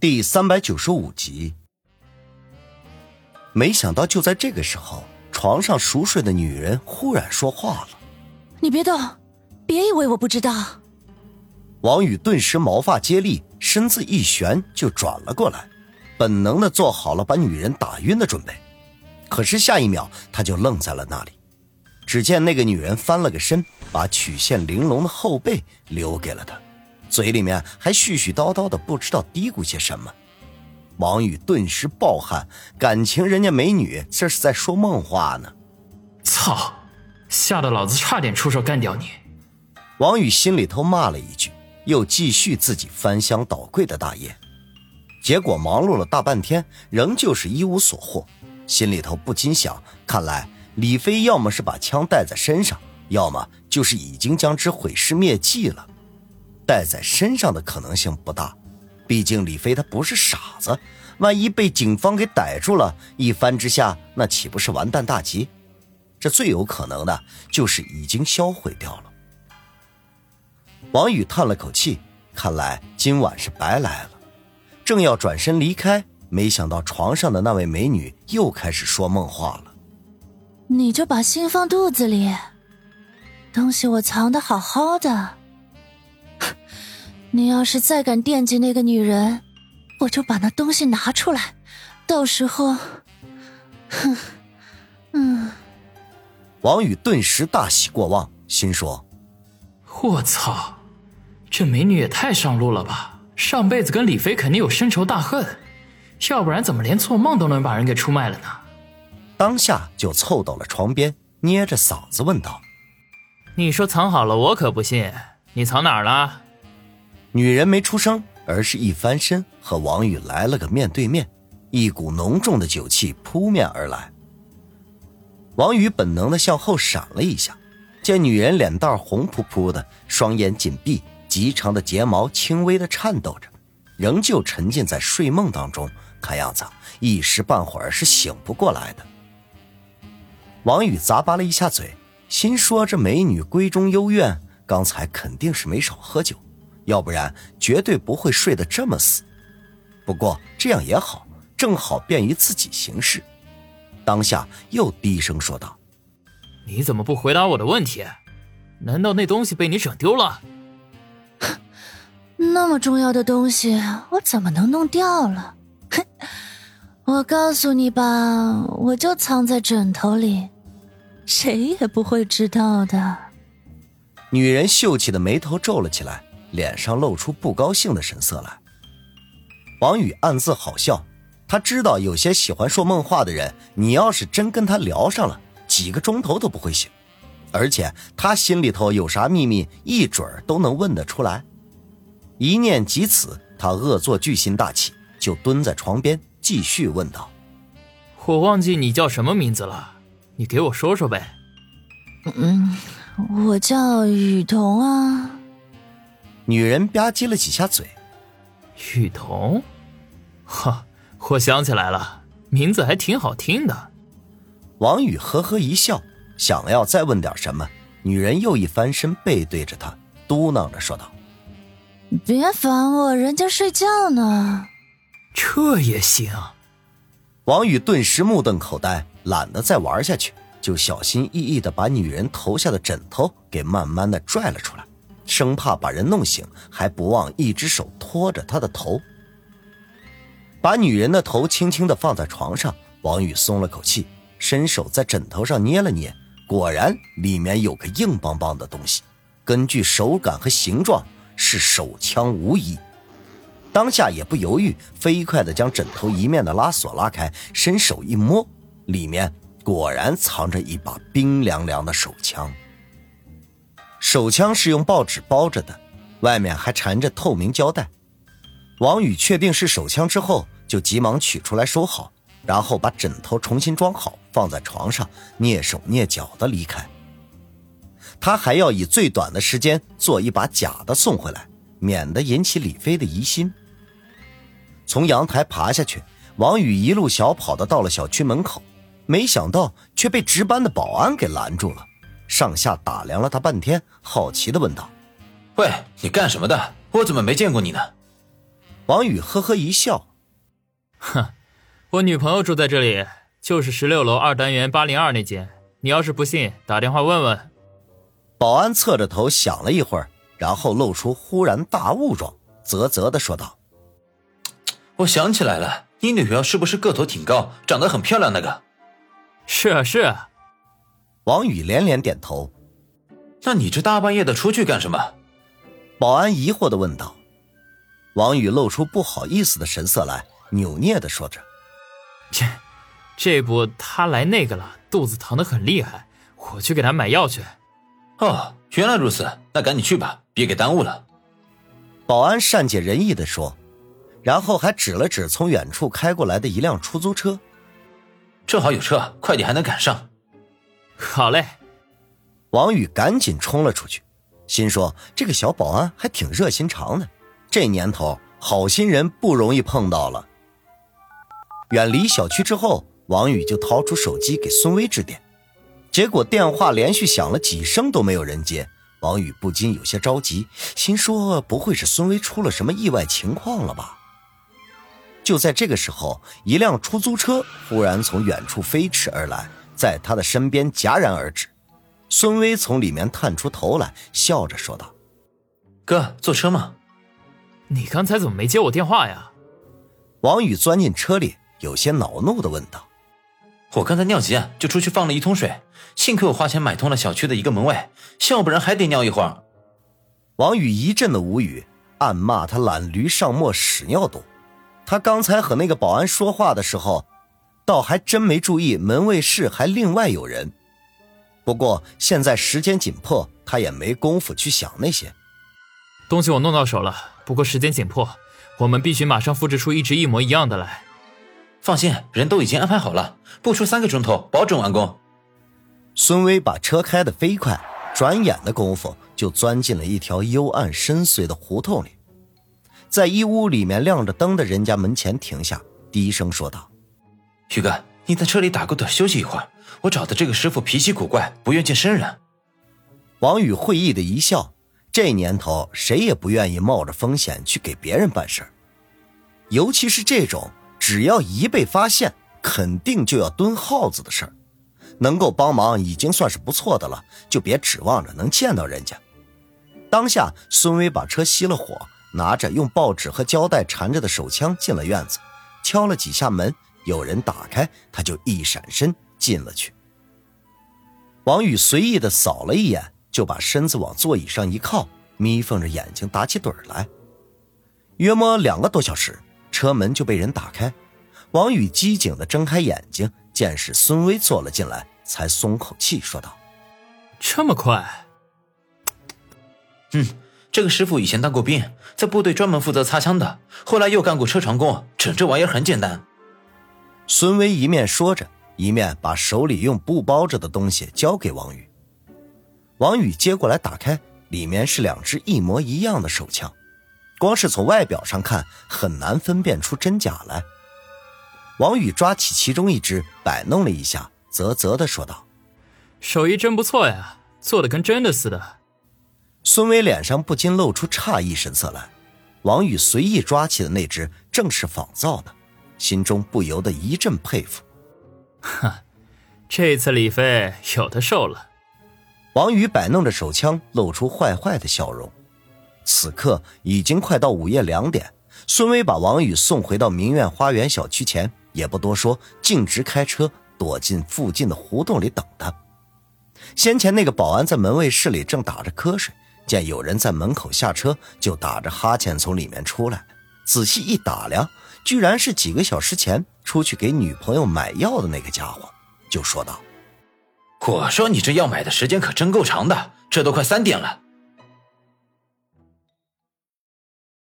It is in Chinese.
第三百九十五集。没想到就在这个时候，床上熟睡的女人忽然说话了：“你别动，别以为我不知道。”王宇顿时毛发接力，身子一旋就转了过来，本能的做好了把女人打晕的准备。可是下一秒，他就愣在了那里。只见那个女人翻了个身，把曲线玲珑的后背留给了他。嘴里面还絮絮叨叨的，不知道嘀咕些什么。王宇顿时暴汗，感情人家美女这是在说梦话呢。操！吓得老子差点出手干掉你。王宇心里头骂了一句，又继续自己翻箱倒柜的大业。结果忙碌了大半天，仍旧是一无所获。心里头不禁想：看来李飞要么是把枪带在身上，要么就是已经将之毁尸灭迹了。带在身上的可能性不大，毕竟李飞他不是傻子，万一被警方给逮住了，一番之下，那岂不是完蛋大吉？这最有可能的就是已经销毁掉了。王宇叹了口气，看来今晚是白来了。正要转身离开，没想到床上的那位美女又开始说梦话了：“你就把心放肚子里，东西我藏的好好的。”你要是再敢惦记那个女人，我就把那东西拿出来，到时候，哼，嗯。王宇顿时大喜过望，心说：“我操，这美女也太上路了吧！上辈子跟李飞肯定有深仇大恨，要不然怎么连做梦都能把人给出卖了呢？”当下就凑到了床边，捏着嗓子问道：“你说藏好了，我可不信。你藏哪儿了？”女人没出声，而是一翻身和王宇来了个面对面，一股浓重的酒气扑面而来。王宇本能的向后闪了一下，见女人脸蛋红扑扑的，双眼紧闭，极长的睫毛轻微的颤抖着，仍旧沉浸在睡梦当中，看样子一时半会儿是醒不过来的。王宇咂巴了一下嘴，心说：这美女闺中幽怨，刚才肯定是没少喝酒。要不然绝对不会睡得这么死。不过这样也好，正好便于自己行事。当下又低声说道：“你怎么不回答我的问题？难道那东西被你整丢了？那么重要的东西，我怎么能弄掉了？哼！我告诉你吧，我就藏在枕头里，谁也不会知道的。”女人秀气的眉头皱了起来。脸上露出不高兴的神色来，王宇暗自好笑。他知道有些喜欢说梦话的人，你要是真跟他聊上了，几个钟头都不会醒。而且他心里头有啥秘密，一准儿都能问得出来。一念及此，他恶作剧心大起，就蹲在床边继续问道：“我忘记你叫什么名字了，你给我说说呗。”“嗯，我叫雨桐啊。”女人吧唧了几下嘴，雨桐，哈，我想起来了，名字还挺好听的。王宇呵呵一笑，想要再问点什么，女人又一翻身背对着他，嘟囔着说道：“别烦我，人家睡觉呢。”这也行。王宇顿时目瞪口呆，懒得再玩下去，就小心翼翼的把女人头下的枕头给慢慢的拽了出来。生怕把人弄醒，还不忘一只手托着她的头，把女人的头轻轻地放在床上。王宇松了口气，伸手在枕头上捏了捏，果然里面有个硬邦邦的东西，根据手感和形状是手枪无疑。当下也不犹豫，飞快地将枕头一面的拉锁拉开，伸手一摸，里面果然藏着一把冰凉凉的手枪。手枪是用报纸包着的，外面还缠着透明胶带。王宇确定是手枪之后，就急忙取出来收好，然后把枕头重新装好，放在床上，蹑手蹑脚的离开。他还要以最短的时间做一把假的送回来，免得引起李飞的疑心。从阳台爬下去，王宇一路小跑的到了小区门口，没想到却被值班的保安给拦住了。上下打量了他半天，好奇的问道：“喂，你干什么的？我怎么没见过你呢？”王宇呵呵一笑，哼，我女朋友住在这里，就是十六楼二单元八零二那间。你要是不信，打电话问问。保安侧着头想了一会儿，然后露出忽然大悟状，啧啧的说道：“我想起来了，你女朋友是不是个头挺高，长得很漂亮那个？”“是啊，是啊。”王宇连连点头。“那你这大半夜的出去干什么？”保安疑惑的问道。王宇露出不好意思的神色来，扭捏的说着：“切，这不他来那个了，肚子疼的很厉害，我去给他买药去。”哦，原来如此，那赶紧去吧，别给耽误了。保安善解人意的说，然后还指了指从远处开过来的一辆出租车。正好有车，快点还能赶上。好嘞，王宇赶紧冲了出去，心说这个小保安还挺热心肠的，这年头好心人不容易碰到了。远离小区之后，王宇就掏出手机给孙威致电。结果电话连续响了几声都没有人接，王宇不禁有些着急，心说不会是孙威出了什么意外情况了吧？就在这个时候，一辆出租车忽然从远处飞驰而来，在他的身边戛然而止。孙威从里面探出头来，笑着说道：“哥，坐车吗？你刚才怎么没接我电话呀？”王宇钻进车里，有些恼怒的问道。我刚才尿急啊，就出去放了一桶水，幸亏我花钱买通了小区的一个门卫，要不然还得尿一会儿。王宇一阵的无语，暗骂他懒驴上磨屎尿多。他刚才和那个保安说话的时候，倒还真没注意门卫室还另外有人。不过现在时间紧迫，他也没工夫去想那些东西。我弄到手了，不过时间紧迫，我们必须马上复制出一只一模一样的来。放心，人都已经安排好了，不出三个钟头，保准完工。孙威把车开得飞快，转眼的功夫就钻进了一条幽暗深邃的胡同里，在一屋里面亮着灯的人家门前停下，低声说道：“宇哥，你在车里打个盹休息一会儿。我找的这个师傅脾气古怪，不愿见生人。”王宇会意的一笑，这年头谁也不愿意冒着风险去给别人办事尤其是这种。只要一被发现，肯定就要蹲耗子的事儿，能够帮忙已经算是不错的了，就别指望着能见到人家。当下，孙威把车熄了火，拿着用报纸和胶带缠着的手枪进了院子，敲了几下门，有人打开，他就一闪身进了去。王宇随意的扫了一眼，就把身子往座椅上一靠，眯缝着眼睛打起盹来。约摸两个多小时。车门就被人打开，王宇机警的睁开眼睛，见是孙威坐了进来，才松口气，说道：“这么快？嗯，这个师傅以前当过兵，在部队专门负责擦枪的，后来又干过车床工，整这玩意儿很简单。”孙威一面说着，一面把手里用布包着的东西交给王宇。王宇接过来，打开，里面是两支一模一样的手枪。光是从外表上看，很难分辨出真假来。王宇抓起其中一只，摆弄了一下，啧啧的说道：“手艺真不错呀，做的跟真的似的。”孙威脸上不禁露出诧异神色来。王宇随意抓起的那只，正是仿造的，心中不由得一阵佩服。哈，这次李飞有的受了。王宇摆弄着手枪，露出坏坏的笑容。此刻已经快到午夜两点，孙威把王宇送回到明苑花园小区前，也不多说，径直开车躲进附近的胡同里等他。先前那个保安在门卫室里正打着瞌睡，见有人在门口下车，就打着哈欠从里面出来，仔细一打量，居然是几个小时前出去给女朋友买药的那个家伙，就说道：“我说你这药买的时间可真够长的，这都快三点了。”